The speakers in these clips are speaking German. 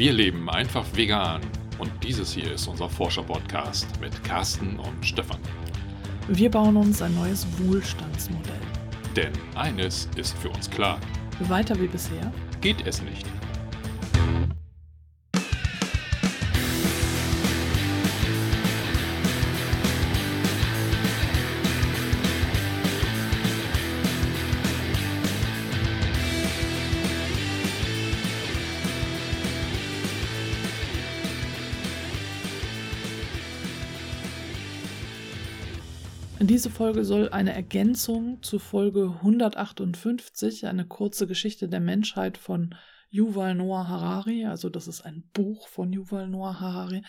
Wir leben einfach vegan und dieses hier ist unser Forscher-Podcast mit Carsten und Stefan. Wir bauen uns ein neues Wohlstandsmodell. Denn eines ist für uns klar. Weiter wie bisher geht es nicht. Diese Folge soll eine Ergänzung zu Folge 158, eine kurze Geschichte der Menschheit von Yuval Noah Harari, also das ist ein Buch von Yuval Noah Harari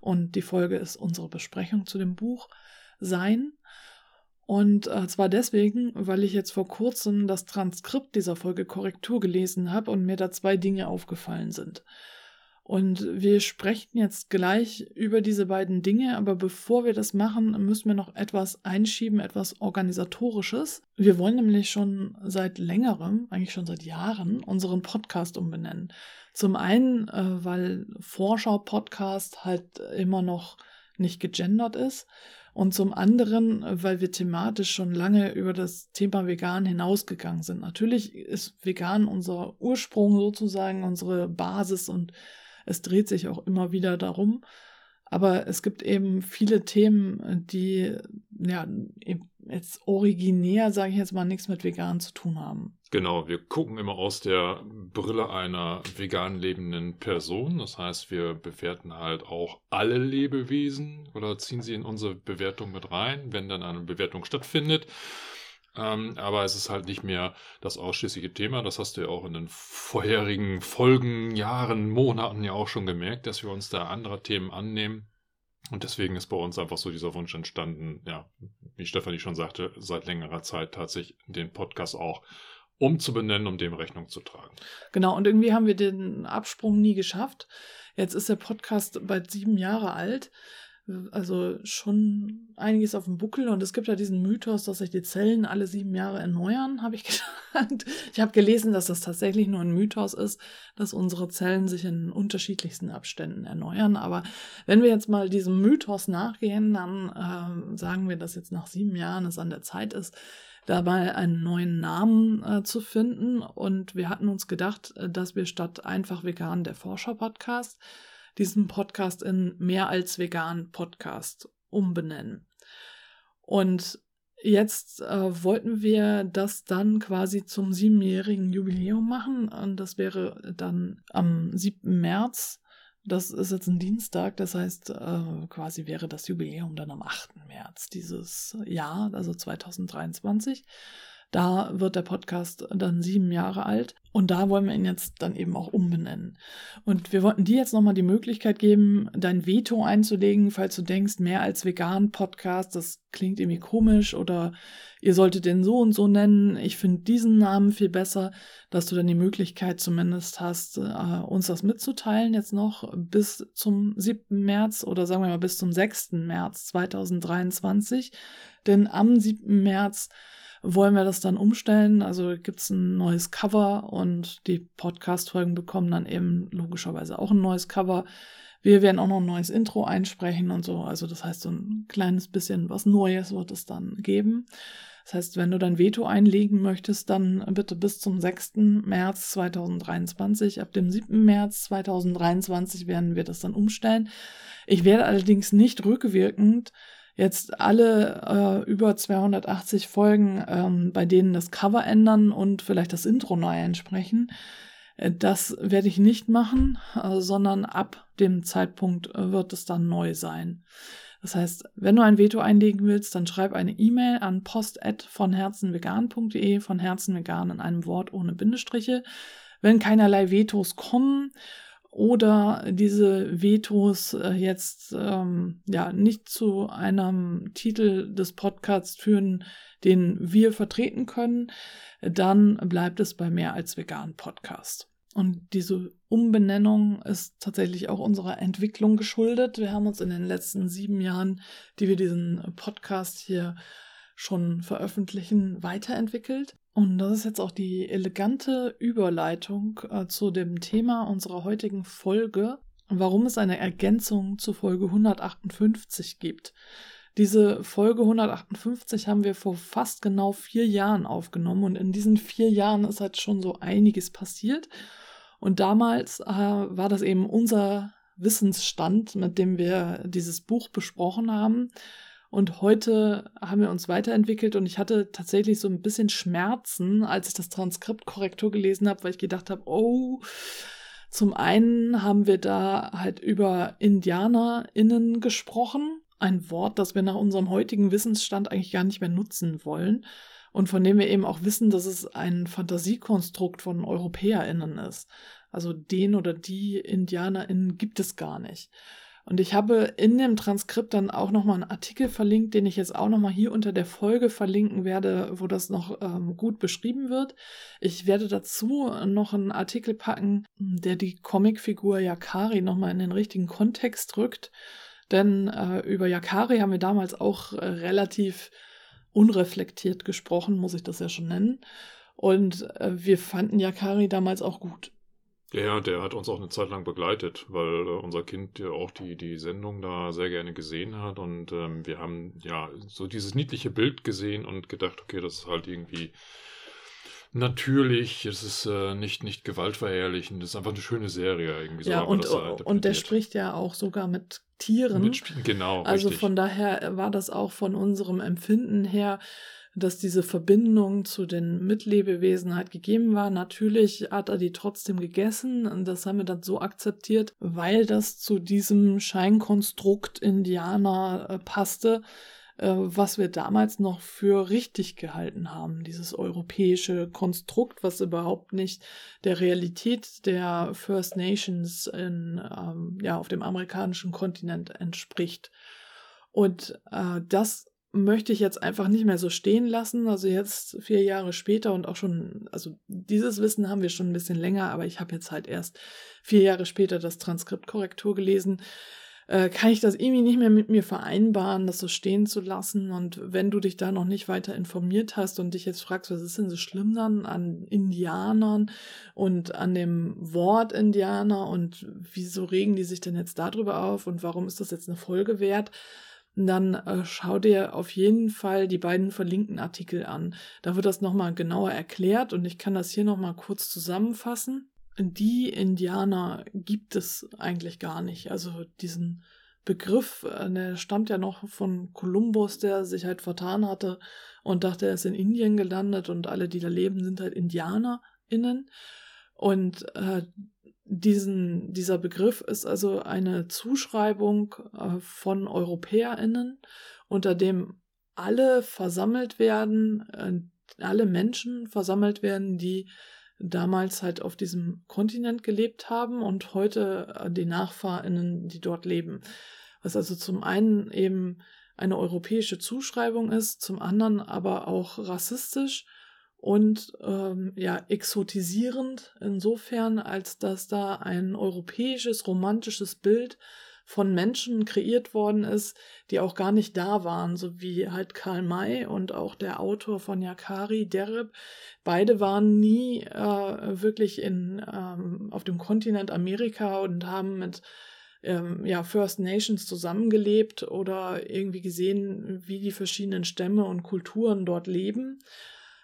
und die Folge ist unsere Besprechung zu dem Buch sein. Und äh, zwar deswegen, weil ich jetzt vor kurzem das Transkript dieser Folge Korrektur gelesen habe und mir da zwei Dinge aufgefallen sind. Und wir sprechen jetzt gleich über diese beiden Dinge, aber bevor wir das machen, müssen wir noch etwas einschieben, etwas organisatorisches. Wir wollen nämlich schon seit längerem, eigentlich schon seit Jahren, unseren Podcast umbenennen. Zum einen, äh, weil Vorschau-Podcast halt immer noch nicht gegendert ist. Und zum anderen, weil wir thematisch schon lange über das Thema Vegan hinausgegangen sind. Natürlich ist Vegan unser Ursprung sozusagen, unsere Basis und es dreht sich auch immer wieder darum. Aber es gibt eben viele Themen, die ja jetzt originär, sage ich jetzt mal, nichts mit vegan zu tun haben. Genau, wir gucken immer aus der Brille einer vegan lebenden Person. Das heißt, wir bewerten halt auch alle Lebewesen oder ziehen sie in unsere Bewertung mit rein, wenn dann eine Bewertung stattfindet. Ähm, aber es ist halt nicht mehr das ausschließliche Thema. Das hast du ja auch in den vorherigen Folgen, Jahren, Monaten ja auch schon gemerkt, dass wir uns da anderer Themen annehmen. Und deswegen ist bei uns einfach so dieser Wunsch entstanden, ja, wie Stefanie schon sagte, seit längerer Zeit tatsächlich den Podcast auch umzubenennen, um dem Rechnung zu tragen. Genau, und irgendwie haben wir den Absprung nie geschafft. Jetzt ist der Podcast bald sieben Jahre alt also schon einiges auf dem Buckel und es gibt ja diesen Mythos, dass sich die Zellen alle sieben Jahre erneuern, habe ich gedacht. Ich habe gelesen, dass das tatsächlich nur ein Mythos ist, dass unsere Zellen sich in unterschiedlichsten Abständen erneuern. Aber wenn wir jetzt mal diesem Mythos nachgehen, dann äh, sagen wir, dass jetzt nach sieben Jahren es an der Zeit ist, dabei einen neuen Namen äh, zu finden. Und wir hatten uns gedacht, äh, dass wir statt einfach vegan der Forscher-Podcast diesen Podcast in mehr als vegan Podcast umbenennen. Und jetzt äh, wollten wir das dann quasi zum siebenjährigen Jubiläum machen. Und das wäre dann am 7. März. Das ist jetzt ein Dienstag, das heißt, äh, quasi wäre das Jubiläum dann am 8. März dieses Jahr, also 2023. Da wird der Podcast dann sieben Jahre alt und da wollen wir ihn jetzt dann eben auch umbenennen. Und wir wollten dir jetzt nochmal die Möglichkeit geben, dein Veto einzulegen, falls du denkst, mehr als vegan Podcast, das klingt irgendwie komisch oder ihr solltet den so und so nennen. Ich finde diesen Namen viel besser, dass du dann die Möglichkeit zumindest hast, äh, uns das mitzuteilen jetzt noch bis zum 7. März oder sagen wir mal bis zum 6. März 2023. Denn am 7. März wollen wir das dann umstellen. Also gibt es ein neues Cover und die Podcast-Folgen bekommen dann eben logischerweise auch ein neues Cover. Wir werden auch noch ein neues Intro einsprechen und so. Also das heißt, so ein kleines bisschen was Neues wird es dann geben. Das heißt, wenn du dein Veto einlegen möchtest, dann bitte bis zum 6. März 2023. Ab dem 7. März 2023 werden wir das dann umstellen. Ich werde allerdings nicht rückwirkend jetzt alle äh, über 280 Folgen, ähm, bei denen das Cover ändern und vielleicht das Intro neu entsprechen. Äh, das werde ich nicht machen, äh, sondern ab dem Zeitpunkt äh, wird es dann neu sein. Das heißt, wenn du ein Veto einlegen willst, dann schreib eine E-Mail an post von herzenvegan.de, von herzenvegan in einem Wort ohne Bindestriche. Wenn keinerlei Vetos kommen oder diese Vetos äh, jetzt ähm, ja nicht zu einem Titel des Podcasts führen, den wir vertreten können, dann bleibt es bei mehr als vegan Podcast. Und diese Umbenennung ist tatsächlich auch unserer Entwicklung geschuldet. Wir haben uns in den letzten sieben Jahren, die wir diesen Podcast hier schon veröffentlichen, weiterentwickelt. Und das ist jetzt auch die elegante Überleitung äh, zu dem Thema unserer heutigen Folge, warum es eine Ergänzung zu Folge 158 gibt. Diese Folge 158 haben wir vor fast genau vier Jahren aufgenommen und in diesen vier Jahren ist halt schon so einiges passiert. Und damals äh, war das eben unser Wissensstand, mit dem wir dieses Buch besprochen haben. Und heute haben wir uns weiterentwickelt und ich hatte tatsächlich so ein bisschen Schmerzen, als ich das Transkript Korrektur gelesen habe, weil ich gedacht habe, oh, zum einen haben wir da halt über IndianerInnen gesprochen. Ein Wort, das wir nach unserem heutigen Wissensstand eigentlich gar nicht mehr nutzen wollen. Und von dem wir eben auch wissen, dass es ein Fantasiekonstrukt von EuropäerInnen ist. Also den oder die IndianerInnen gibt es gar nicht. Und ich habe in dem Transkript dann auch nochmal einen Artikel verlinkt, den ich jetzt auch nochmal hier unter der Folge verlinken werde, wo das noch ähm, gut beschrieben wird. Ich werde dazu noch einen Artikel packen, der die Comicfigur Yakari nochmal in den richtigen Kontext rückt. Denn äh, über Yakari haben wir damals auch äh, relativ unreflektiert gesprochen, muss ich das ja schon nennen. Und äh, wir fanden Yakari damals auch gut. Ja, der hat uns auch eine Zeit lang begleitet, weil äh, unser Kind ja auch die, die Sendung da sehr gerne gesehen hat und ähm, wir haben ja so dieses niedliche Bild gesehen und gedacht, okay, das ist halt irgendwie natürlich, es ist äh, nicht, nicht gewaltverherrlichend, es ist einfach eine schöne Serie irgendwie so. Ja, und, halt und der spricht ja auch sogar mit Tieren. Mit, genau. Also richtig. von daher war das auch von unserem Empfinden her dass diese Verbindung zu den Mitlebewesen halt gegeben war. Natürlich hat er die trotzdem gegessen und das haben wir dann so akzeptiert, weil das zu diesem Scheinkonstrukt Indianer äh, passte, äh, was wir damals noch für richtig gehalten haben. Dieses europäische Konstrukt, was überhaupt nicht der Realität der First Nations in, ähm, ja, auf dem amerikanischen Kontinent entspricht. Und äh, das möchte ich jetzt einfach nicht mehr so stehen lassen. Also jetzt vier Jahre später und auch schon, also dieses Wissen haben wir schon ein bisschen länger, aber ich habe jetzt halt erst vier Jahre später das Transkriptkorrektur gelesen. Äh, kann ich das irgendwie nicht mehr mit mir vereinbaren, das so stehen zu lassen. Und wenn du dich da noch nicht weiter informiert hast und dich jetzt fragst, was ist denn so schlimm dann an Indianern und an dem Wort Indianer und wieso regen die sich denn jetzt darüber auf und warum ist das jetzt eine Folge wert? Dann äh, schau dir auf jeden Fall die beiden verlinkten Artikel an. Da wird das nochmal genauer erklärt und ich kann das hier nochmal kurz zusammenfassen. Die Indianer gibt es eigentlich gar nicht. Also diesen Begriff, äh, der stammt ja noch von Kolumbus, der sich halt vertan hatte und dachte, er ist in Indien gelandet und alle, die da leben, sind halt IndianerInnen. Und äh, diesen, dieser Begriff ist also eine Zuschreibung äh, von EuropäerInnen, unter dem alle versammelt werden, äh, alle Menschen versammelt werden, die damals halt auf diesem Kontinent gelebt haben und heute äh, die NachfahrInnen, die dort leben. Was also zum einen eben eine europäische Zuschreibung ist, zum anderen aber auch rassistisch und ähm, ja exotisierend insofern, als dass da ein europäisches romantisches Bild von Menschen kreiert worden ist, die auch gar nicht da waren, so wie halt Karl May und auch der Autor von Yakari, Derib. Beide waren nie äh, wirklich in, ähm, auf dem Kontinent Amerika und haben mit ähm, ja, First Nations zusammengelebt oder irgendwie gesehen, wie die verschiedenen Stämme und Kulturen dort leben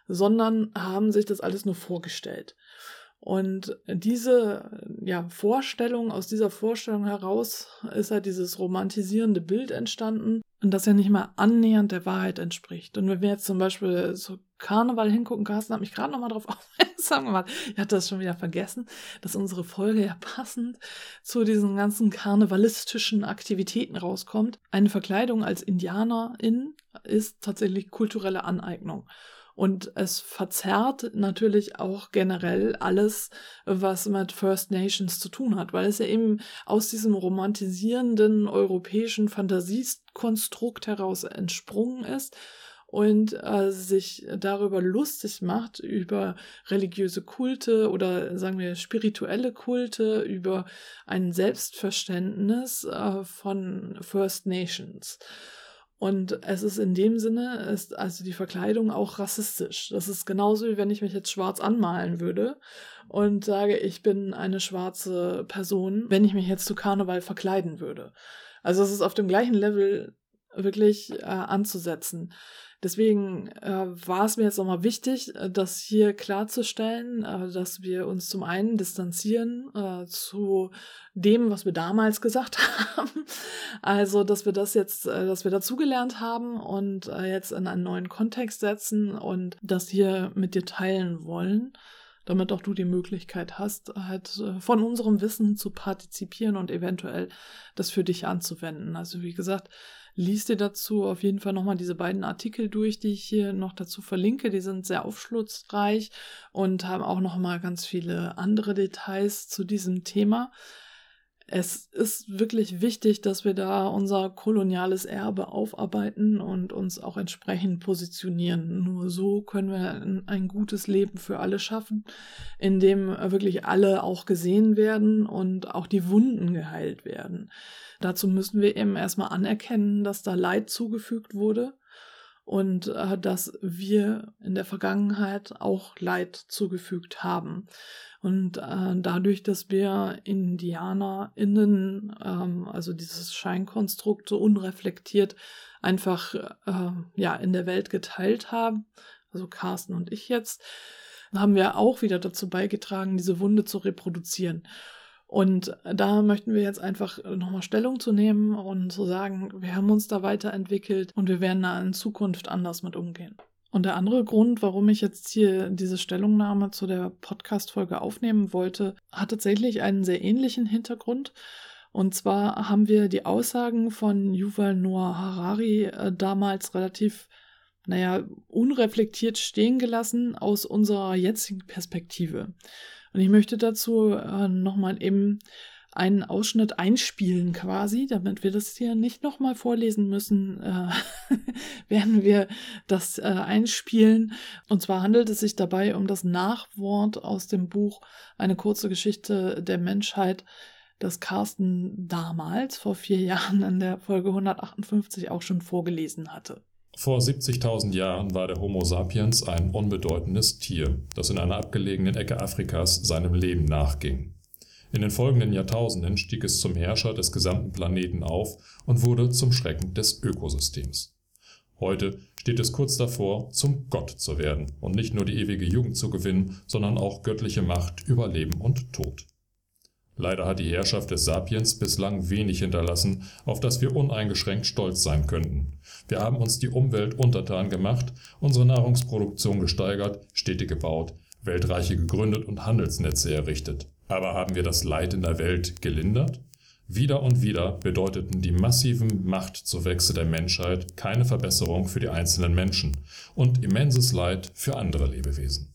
sondern haben sich das alles nur vorgestellt. Und diese ja, Vorstellung, aus dieser Vorstellung heraus ist halt dieses romantisierende Bild entstanden und das ja nicht mal annähernd der Wahrheit entspricht. Und wenn wir jetzt zum Beispiel so Karneval hingucken, Carsten hat mich gerade nochmal darauf aufmerksam gemacht, ich hatte das schon wieder vergessen, dass unsere Folge ja passend zu diesen ganzen karnevalistischen Aktivitäten rauskommt. Eine Verkleidung als Indianerin ist tatsächlich kulturelle Aneignung. Und es verzerrt natürlich auch generell alles, was mit First Nations zu tun hat, weil es ja eben aus diesem romantisierenden europäischen Fantasiekonstrukt heraus entsprungen ist und äh, sich darüber lustig macht, über religiöse Kulte oder sagen wir spirituelle Kulte, über ein Selbstverständnis äh, von First Nations. Und es ist in dem Sinne, ist also die Verkleidung auch rassistisch. Das ist genauso wie wenn ich mich jetzt schwarz anmalen würde und sage, ich bin eine schwarze Person, wenn ich mich jetzt zu Karneval verkleiden würde. Also es ist auf dem gleichen Level wirklich äh, anzusetzen. Deswegen äh, war es mir jetzt nochmal wichtig, äh, das hier klarzustellen, äh, dass wir uns zum einen distanzieren äh, zu dem, was wir damals gesagt haben. Also, dass wir das jetzt, äh, dass wir dazugelernt haben und äh, jetzt in einen neuen Kontext setzen und das hier mit dir teilen wollen damit auch du die Möglichkeit hast, halt von unserem Wissen zu partizipieren und eventuell das für dich anzuwenden. Also wie gesagt, lies dir dazu auf jeden Fall nochmal diese beiden Artikel durch, die ich hier noch dazu verlinke. Die sind sehr aufschlussreich und haben auch nochmal ganz viele andere Details zu diesem Thema. Es ist wirklich wichtig, dass wir da unser koloniales Erbe aufarbeiten und uns auch entsprechend positionieren. Nur so können wir ein gutes Leben für alle schaffen, in dem wirklich alle auch gesehen werden und auch die Wunden geheilt werden. Dazu müssen wir eben erstmal anerkennen, dass da Leid zugefügt wurde und äh, dass wir in der Vergangenheit auch Leid zugefügt haben. Und äh, dadurch, dass wir IndianerInnen, ähm, also dieses Scheinkonstrukt so unreflektiert einfach äh, ja in der Welt geteilt haben, also Carsten und ich jetzt, haben wir auch wieder dazu beigetragen, diese Wunde zu reproduzieren. Und da möchten wir jetzt einfach nochmal Stellung zu nehmen und zu sagen, wir haben uns da weiterentwickelt und wir werden da in Zukunft anders mit umgehen. Und der andere Grund, warum ich jetzt hier diese Stellungnahme zu der Podcast-Folge aufnehmen wollte, hat tatsächlich einen sehr ähnlichen Hintergrund. Und zwar haben wir die Aussagen von Yuval Noah Harari äh, damals relativ, naja, unreflektiert stehen gelassen aus unserer jetzigen Perspektive. Und ich möchte dazu äh, nochmal eben einen Ausschnitt einspielen quasi, damit wir das hier nicht nochmal vorlesen müssen, äh, werden wir das äh, einspielen. Und zwar handelt es sich dabei um das Nachwort aus dem Buch Eine kurze Geschichte der Menschheit, das Carsten damals vor vier Jahren in der Folge 158 auch schon vorgelesen hatte. Vor 70.000 Jahren war der Homo sapiens ein unbedeutendes Tier, das in einer abgelegenen Ecke Afrikas seinem Leben nachging. In den folgenden Jahrtausenden stieg es zum Herrscher des gesamten Planeten auf und wurde zum Schrecken des Ökosystems. Heute steht es kurz davor, zum Gott zu werden und nicht nur die ewige Jugend zu gewinnen, sondern auch göttliche Macht über Leben und Tod. Leider hat die Herrschaft des Sapiens bislang wenig hinterlassen, auf das wir uneingeschränkt stolz sein könnten. Wir haben uns die Umwelt untertan gemacht, unsere Nahrungsproduktion gesteigert, Städte gebaut, Weltreiche gegründet und Handelsnetze errichtet. Aber haben wir das Leid in der Welt gelindert? Wieder und wieder bedeuteten die massiven Machtzuwächse der Menschheit keine Verbesserung für die einzelnen Menschen und immenses Leid für andere Lebewesen.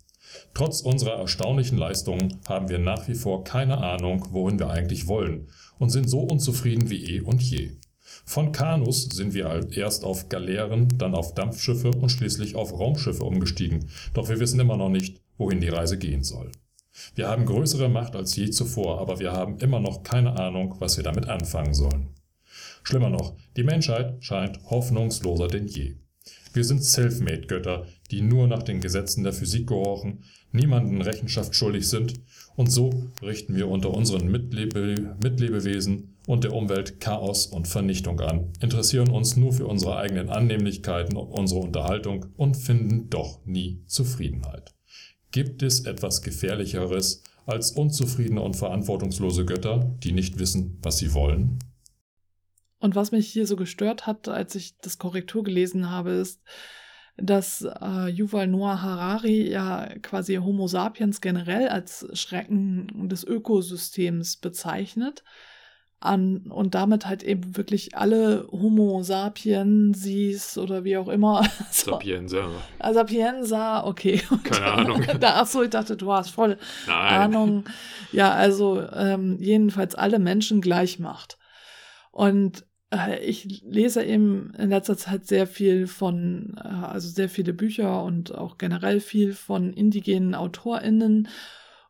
Trotz unserer erstaunlichen Leistungen haben wir nach wie vor keine Ahnung, wohin wir eigentlich wollen und sind so unzufrieden wie eh und je. Von Kanus sind wir erst auf Galeeren, dann auf Dampfschiffe und schließlich auf Raumschiffe umgestiegen, doch wir wissen immer noch nicht, wohin die Reise gehen soll. Wir haben größere Macht als je zuvor, aber wir haben immer noch keine Ahnung, was wir damit anfangen sollen. Schlimmer noch, die Menschheit scheint hoffnungsloser denn je. Wir sind Selfmade-Götter, die nur nach den Gesetzen der Physik gehorchen, niemanden Rechenschaft schuldig sind, und so richten wir unter unseren Mitlebe Mitlebewesen und der Umwelt Chaos und Vernichtung an, interessieren uns nur für unsere eigenen Annehmlichkeiten und unsere Unterhaltung und finden doch nie Zufriedenheit. Gibt es etwas Gefährlicheres als unzufriedene und verantwortungslose Götter, die nicht wissen, was sie wollen? Und was mich hier so gestört hat, als ich das Korrektur gelesen habe, ist, dass äh, Yuval Noah Harari ja quasi Homo sapiens generell als Schrecken des Ökosystems bezeichnet. An, und damit halt eben wirklich alle Homo sapiensis oder wie auch immer. Sapienza. Ah, Sapienza, okay. Keine Ahnung. da, achso, ich dachte, du hast voll Nein. Ahnung. Ja, also ähm, jedenfalls alle Menschen gleich macht. Und ich lese eben in letzter Zeit sehr viel von, äh, also sehr viele Bücher und auch generell viel von indigenen AutorInnen.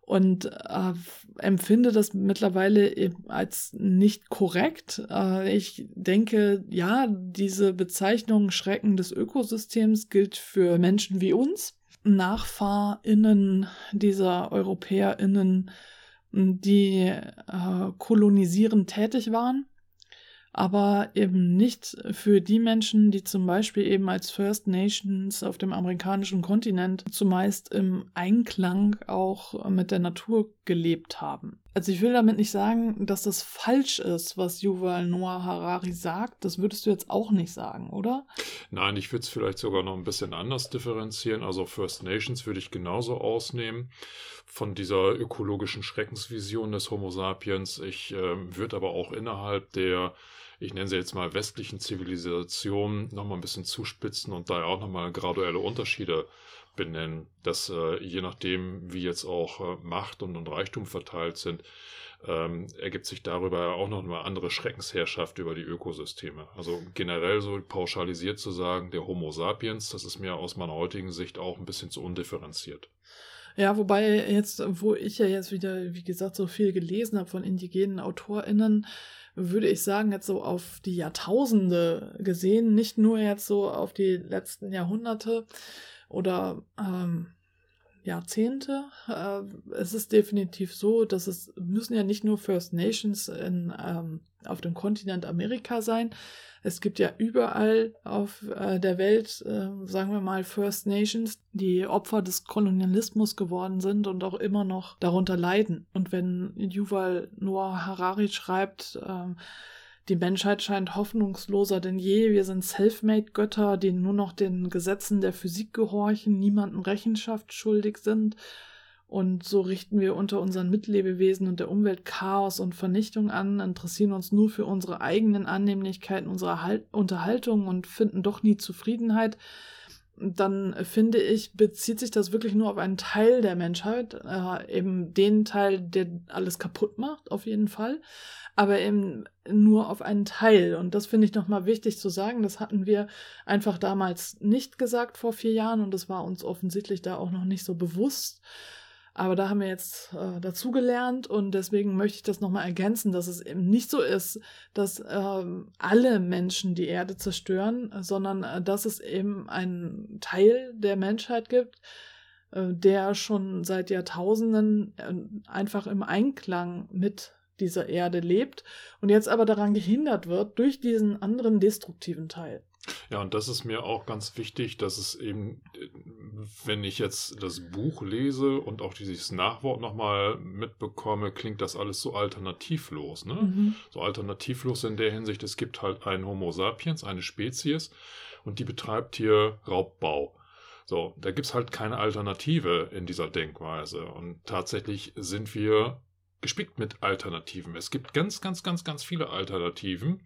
und äh, empfinde das mittlerweile als nicht korrekt. Äh, ich denke, ja, diese Bezeichnung Schrecken des Ökosystems gilt für Menschen wie uns, NachfahrInnen dieser EuropäerInnen, die äh, kolonisierend tätig waren aber eben nicht für die Menschen, die zum Beispiel eben als First Nations auf dem amerikanischen Kontinent zumeist im Einklang auch mit der Natur gelebt haben. Also ich will damit nicht sagen, dass das falsch ist, was Yuval Noah Harari sagt. Das würdest du jetzt auch nicht sagen, oder? Nein, ich würde es vielleicht sogar noch ein bisschen anders differenzieren. Also First Nations würde ich genauso ausnehmen von dieser ökologischen Schreckensvision des Homo sapiens. Ich äh, würde aber auch innerhalb der ich nenne sie jetzt mal westlichen Zivilisation, nochmal ein bisschen zuspitzen und da auch nochmal graduelle Unterschiede benennen, dass äh, je nachdem, wie jetzt auch äh, Macht und, und, Reichtum verteilt sind, ähm, ergibt sich darüber auch noch eine andere Schreckensherrschaft über die Ökosysteme. Also generell so pauschalisiert zu sagen, der Homo sapiens, das ist mir aus meiner heutigen Sicht auch ein bisschen zu undifferenziert. Ja, wobei jetzt, wo ich ja jetzt wieder, wie gesagt, so viel gelesen habe von indigenen AutorInnen, würde ich sagen, jetzt so auf die Jahrtausende gesehen, nicht nur jetzt so auf die letzten Jahrhunderte oder ähm, Jahrzehnte. Äh, es ist definitiv so, dass es müssen ja nicht nur First Nations in, ähm, auf dem Kontinent Amerika sein. Es gibt ja überall auf äh, der Welt, äh, sagen wir mal, First Nations, die Opfer des Kolonialismus geworden sind und auch immer noch darunter leiden. Und wenn Yuval Noah Harari schreibt, äh, die Menschheit scheint hoffnungsloser denn je. Wir sind Selfmade-Götter, die nur noch den Gesetzen der Physik gehorchen, niemandem Rechenschaft schuldig sind und so richten wir unter unseren Mitlebewesen und der Umwelt Chaos und Vernichtung an, interessieren uns nur für unsere eigenen Annehmlichkeiten, unsere halt Unterhaltung und finden doch nie Zufriedenheit. Dann finde ich, bezieht sich das wirklich nur auf einen Teil der Menschheit, äh, eben den Teil, der alles kaputt macht, auf jeden Fall, aber eben nur auf einen Teil. Und das finde ich nochmal wichtig zu sagen. Das hatten wir einfach damals nicht gesagt vor vier Jahren und das war uns offensichtlich da auch noch nicht so bewusst. Aber da haben wir jetzt äh, dazugelernt und deswegen möchte ich das nochmal ergänzen, dass es eben nicht so ist, dass äh, alle Menschen die Erde zerstören, sondern äh, dass es eben einen Teil der Menschheit gibt, äh, der schon seit Jahrtausenden äh, einfach im Einklang mit dieser Erde lebt und jetzt aber daran gehindert wird durch diesen anderen destruktiven Teil. Ja, und das ist mir auch ganz wichtig, dass es eben, wenn ich jetzt das Buch lese und auch dieses Nachwort nochmal mitbekomme, klingt das alles so alternativlos. Ne? Mhm. So alternativlos in der Hinsicht, es gibt halt einen Homo sapiens, eine Spezies, und die betreibt hier Raubbau. So, da gibt es halt keine Alternative in dieser Denkweise. Und tatsächlich sind wir gespickt mit Alternativen. Es gibt ganz, ganz, ganz, ganz viele Alternativen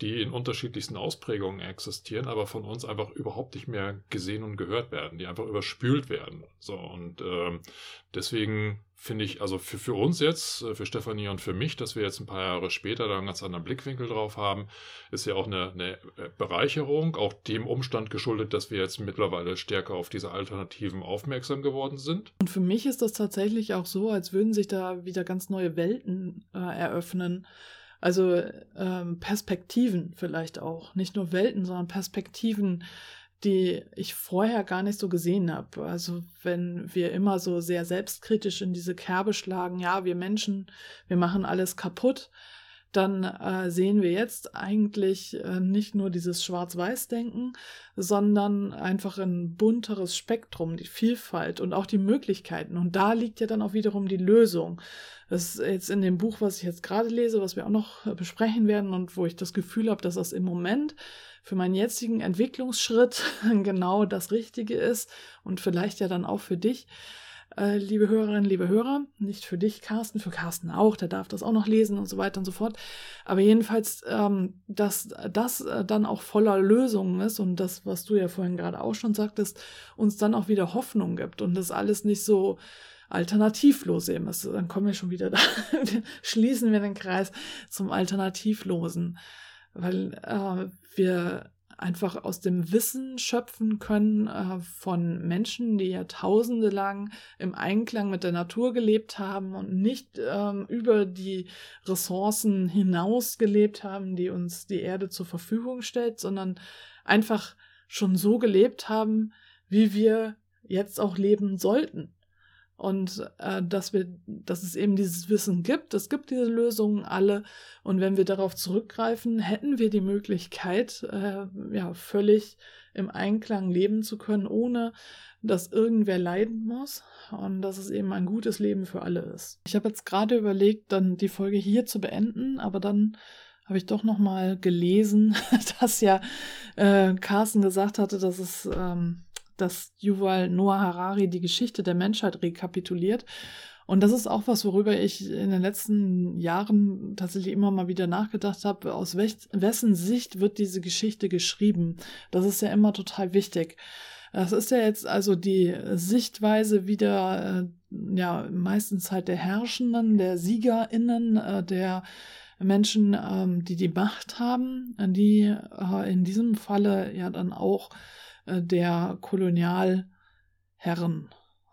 die in unterschiedlichsten Ausprägungen existieren, aber von uns einfach überhaupt nicht mehr gesehen und gehört werden, die einfach überspült werden. So und ähm, deswegen finde ich, also für, für uns jetzt, äh, für Stefanie und für mich, dass wir jetzt ein paar Jahre später da einen ganz anderen Blickwinkel drauf haben, ist ja auch eine, eine äh, Bereicherung, auch dem Umstand geschuldet, dass wir jetzt mittlerweile stärker auf diese Alternativen aufmerksam geworden sind. Und für mich ist das tatsächlich auch so, als würden sich da wieder ganz neue Welten äh, eröffnen. Also ähm, Perspektiven vielleicht auch. Nicht nur Welten, sondern Perspektiven, die ich vorher gar nicht so gesehen habe. Also wenn wir immer so sehr selbstkritisch in diese Kerbe schlagen, ja, wir Menschen, wir machen alles kaputt, dann äh, sehen wir jetzt eigentlich äh, nicht nur dieses Schwarz-Weiß-Denken, sondern einfach ein bunteres Spektrum, die Vielfalt und auch die Möglichkeiten. Und da liegt ja dann auch wiederum die Lösung. Das ist jetzt in dem Buch, was ich jetzt gerade lese, was wir auch noch äh, besprechen werden und wo ich das Gefühl habe, dass das im Moment für meinen jetzigen Entwicklungsschritt genau das Richtige ist und vielleicht ja dann auch für dich äh, liebe Hörerinnen, liebe Hörer. Nicht für dich, Carsten, für Carsten auch, der darf das auch noch lesen und so weiter und so fort. Aber jedenfalls, ähm, dass das äh, dann auch voller Lösungen ist und das, was du ja vorhin gerade auch schon sagtest, uns dann auch wieder Hoffnung gibt und das alles nicht so alternativlos eben ist. Dann kommen wir schon wieder da, schließen wir den Kreis zum Alternativlosen, weil äh, wir einfach aus dem Wissen schöpfen können äh, von Menschen, die Jahrtausende lang im Einklang mit der Natur gelebt haben und nicht ähm, über die Ressourcen hinaus gelebt haben, die uns die Erde zur Verfügung stellt, sondern einfach schon so gelebt haben, wie wir jetzt auch leben sollten. Und äh, dass wir, dass es eben dieses Wissen gibt, es gibt diese Lösungen alle. Und wenn wir darauf zurückgreifen, hätten wir die Möglichkeit, äh, ja, völlig im Einklang leben zu können, ohne dass irgendwer leiden muss und dass es eben ein gutes Leben für alle ist. Ich habe jetzt gerade überlegt, dann die Folge hier zu beenden, aber dann habe ich doch noch mal gelesen, dass ja äh, Carsten gesagt hatte, dass es ähm, dass Yuval Noah Harari die Geschichte der Menschheit rekapituliert. Und das ist auch was, worüber ich in den letzten Jahren tatsächlich immer mal wieder nachgedacht habe. Aus wessen Sicht wird diese Geschichte geschrieben? Das ist ja immer total wichtig. Das ist ja jetzt also die Sichtweise wieder, äh, ja, meistens halt der Herrschenden, der SiegerInnen, äh, der Menschen, ähm, die die Macht haben, die äh, in diesem Falle ja dann auch der Kolonialherren.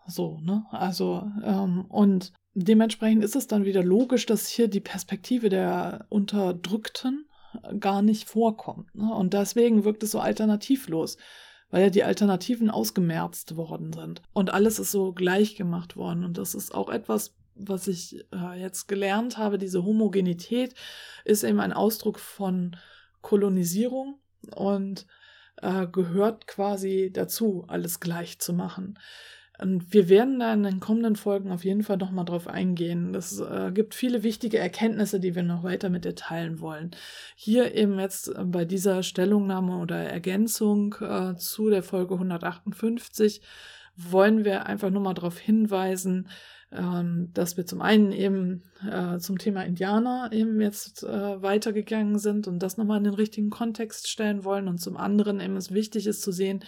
So, ne? Also, ähm, und dementsprechend ist es dann wieder logisch, dass hier die Perspektive der Unterdrückten gar nicht vorkommt. Ne? Und deswegen wirkt es so alternativlos, weil ja die Alternativen ausgemerzt worden sind. Und alles ist so gleich gemacht worden. Und das ist auch etwas, was ich äh, jetzt gelernt habe. Diese Homogenität ist eben ein Ausdruck von Kolonisierung und äh, gehört quasi dazu, alles gleich zu machen. Und wir werden da in den kommenden Folgen auf jeden Fall nochmal drauf eingehen. Es äh, gibt viele wichtige Erkenntnisse, die wir noch weiter mit dir teilen wollen. Hier eben jetzt äh, bei dieser Stellungnahme oder Ergänzung äh, zu der Folge 158 wollen wir einfach nur mal darauf hinweisen, ähm, dass wir zum einen eben äh, zum Thema Indianer eben jetzt äh, weitergegangen sind und das nochmal in den richtigen Kontext stellen wollen und zum anderen eben es wichtig ist zu sehen,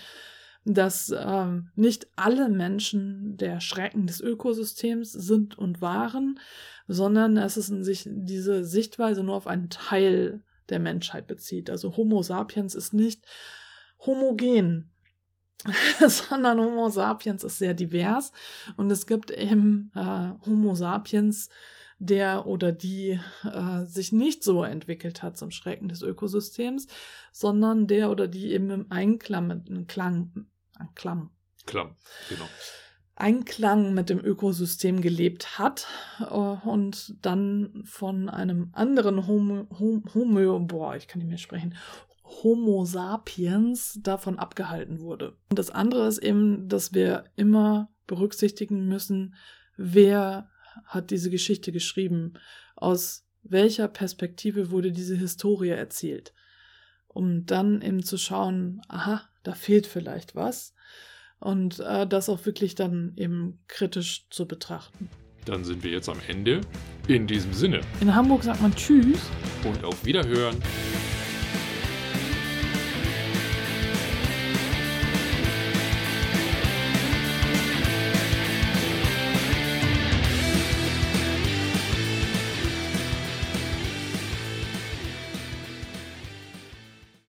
dass ähm, nicht alle Menschen der Schrecken des Ökosystems sind und waren, sondern dass es sich diese Sichtweise nur auf einen Teil der Menschheit bezieht. Also Homo sapiens ist nicht homogen sondern Homo sapiens ist sehr divers. Und es gibt eben äh, Homo sapiens, der oder die äh, sich nicht so entwickelt hat zum Schrecken des Ökosystems, sondern der oder die eben im Einklang mit einem Klang, Klang, Klamm, genau. Einklang mit dem Ökosystem gelebt hat äh, und dann von einem anderen Homo, Homo, Homo boah, ich kann nicht mehr sprechen, Homo sapiens davon abgehalten wurde. Und das andere ist eben, dass wir immer berücksichtigen müssen, wer hat diese Geschichte geschrieben, aus welcher Perspektive wurde diese Historie erzählt, um dann eben zu schauen, aha, da fehlt vielleicht was und äh, das auch wirklich dann eben kritisch zu betrachten. Dann sind wir jetzt am Ende. In diesem Sinne. In Hamburg sagt man Tschüss. Und auf Wiederhören.